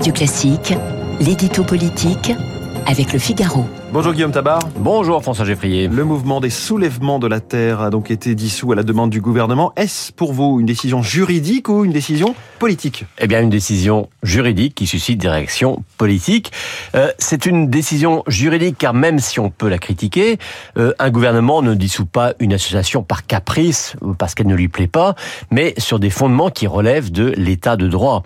Radio Classique, l'édito politique avec le Figaro. Bonjour Guillaume Tabar. Bonjour François Geffrier. Le mouvement des soulèvements de la Terre a donc été dissous à la demande du gouvernement. Est-ce pour vous une décision juridique ou une décision politique? Eh bien une décision juridique qui suscite des réactions politiques. Euh, c'est une décision juridique car même si on peut la critiquer, euh, un gouvernement ne dissout pas une association par caprice ou parce qu'elle ne lui plaît pas, mais sur des fondements qui relèvent de l'état de droit.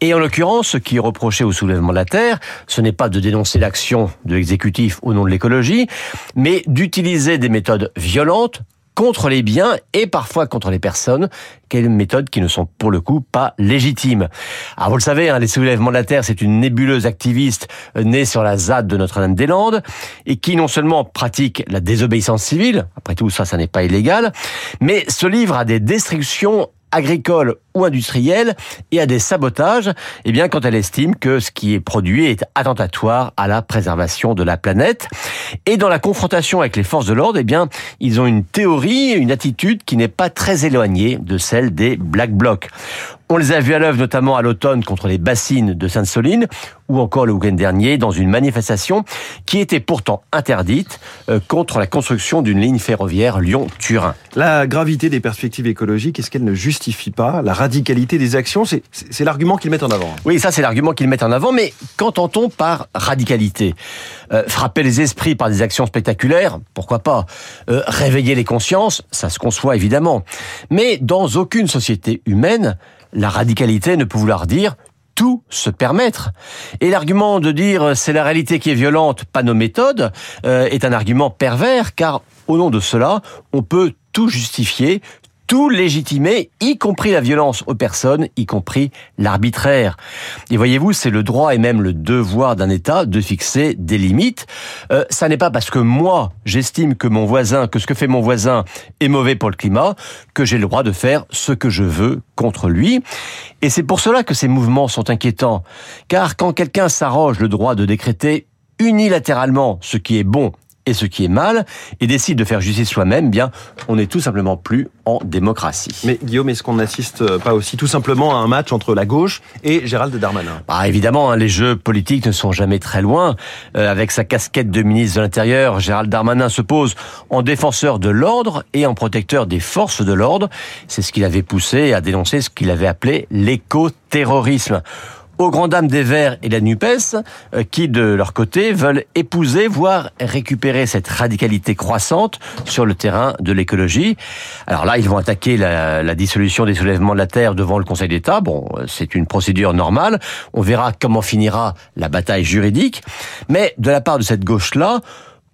Et en l'occurrence, ce qui est reproché au soulèvement de la Terre, ce n'est pas de dénoncer l'action de l'exécutif au nom de l'écologie, mais d'utiliser des méthodes violentes contre les biens et parfois contre les personnes, quelles méthodes qui ne sont pour le coup pas légitimes. Alors vous le savez, hein, les soulèvements de la Terre, c'est une nébuleuse activiste euh, née sur la ZAD de Notre-Dame-des-Landes et qui non seulement pratique la désobéissance civile, après tout ça, ça n'est pas illégal, mais se livre à des destructions agricole ou industrielle et à des sabotages, eh bien, quand elle estime que ce qui est produit est attentatoire à la préservation de la planète. Et dans la confrontation avec les forces de l'ordre, eh bien, ils ont une théorie, une attitude qui n'est pas très éloignée de celle des Black Blocs. On les a vus à l'œuvre notamment à l'automne contre les bassines de Sainte-Soline ou encore le week-end dernier dans une manifestation qui était pourtant interdite euh, contre la construction d'une ligne ferroviaire Lyon-Turin. La gravité des perspectives écologiques, est-ce qu'elle ne justifie pas la radicalité des actions? C'est l'argument qu'ils mettent en avant. Oui, ça c'est l'argument qu'ils mettent en avant, mais qu'entend-on par radicalité? Euh, Frapper les esprits par des actions spectaculaires, pourquoi pas? Euh, Réveiller les consciences, ça se conçoit évidemment. Mais dans aucune société humaine, la radicalité ne peut vouloir dire tout se permettre. Et l'argument de dire c'est la réalité qui est violente, pas nos méthodes, euh, est un argument pervers, car au nom de cela, on peut tout justifier, tout légitimer, y compris la violence aux personnes, y compris l'arbitraire. Et voyez-vous, c'est le droit et même le devoir d'un État de fixer des limites. Euh, ça n'est pas parce que moi, j'estime que mon voisin, que ce que fait mon voisin est mauvais pour le climat, que j'ai le droit de faire ce que je veux contre lui. Et c'est pour cela que ces mouvements sont inquiétants. Car quand quelqu'un s'arroge le droit de décréter unilatéralement ce qui est bon et ce qui est mal, et décide de faire justice soi-même, bien, on n'est tout simplement plus en démocratie. Mais Guillaume, est-ce qu'on n'assiste pas aussi tout simplement à un match entre la gauche et Gérald Darmanin? Bah, Évidemment, hein, les jeux politiques ne sont jamais très loin. Euh, avec sa casquette de ministre de l'Intérieur, Gérald Darmanin se pose en défenseur de l'ordre et en protecteur des forces de l'ordre. C'est ce qu'il avait poussé à dénoncer ce qu'il avait appelé l'éco-terrorisme aux grandes dames des Verts et la NUPES, euh, qui de leur côté veulent épouser, voire récupérer cette radicalité croissante sur le terrain de l'écologie. Alors là, ils vont attaquer la, la, dissolution des soulèvements de la Terre devant le Conseil d'État. Bon, euh, c'est une procédure normale. On verra comment finira la bataille juridique. Mais de la part de cette gauche-là,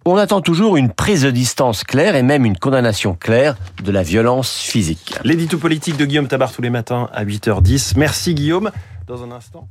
on attend toujours une prise de distance claire et même une condamnation claire de la violence physique. L'édito politique de Guillaume Tabar tous les matins à 8h10. Merci Guillaume. Dans un instant.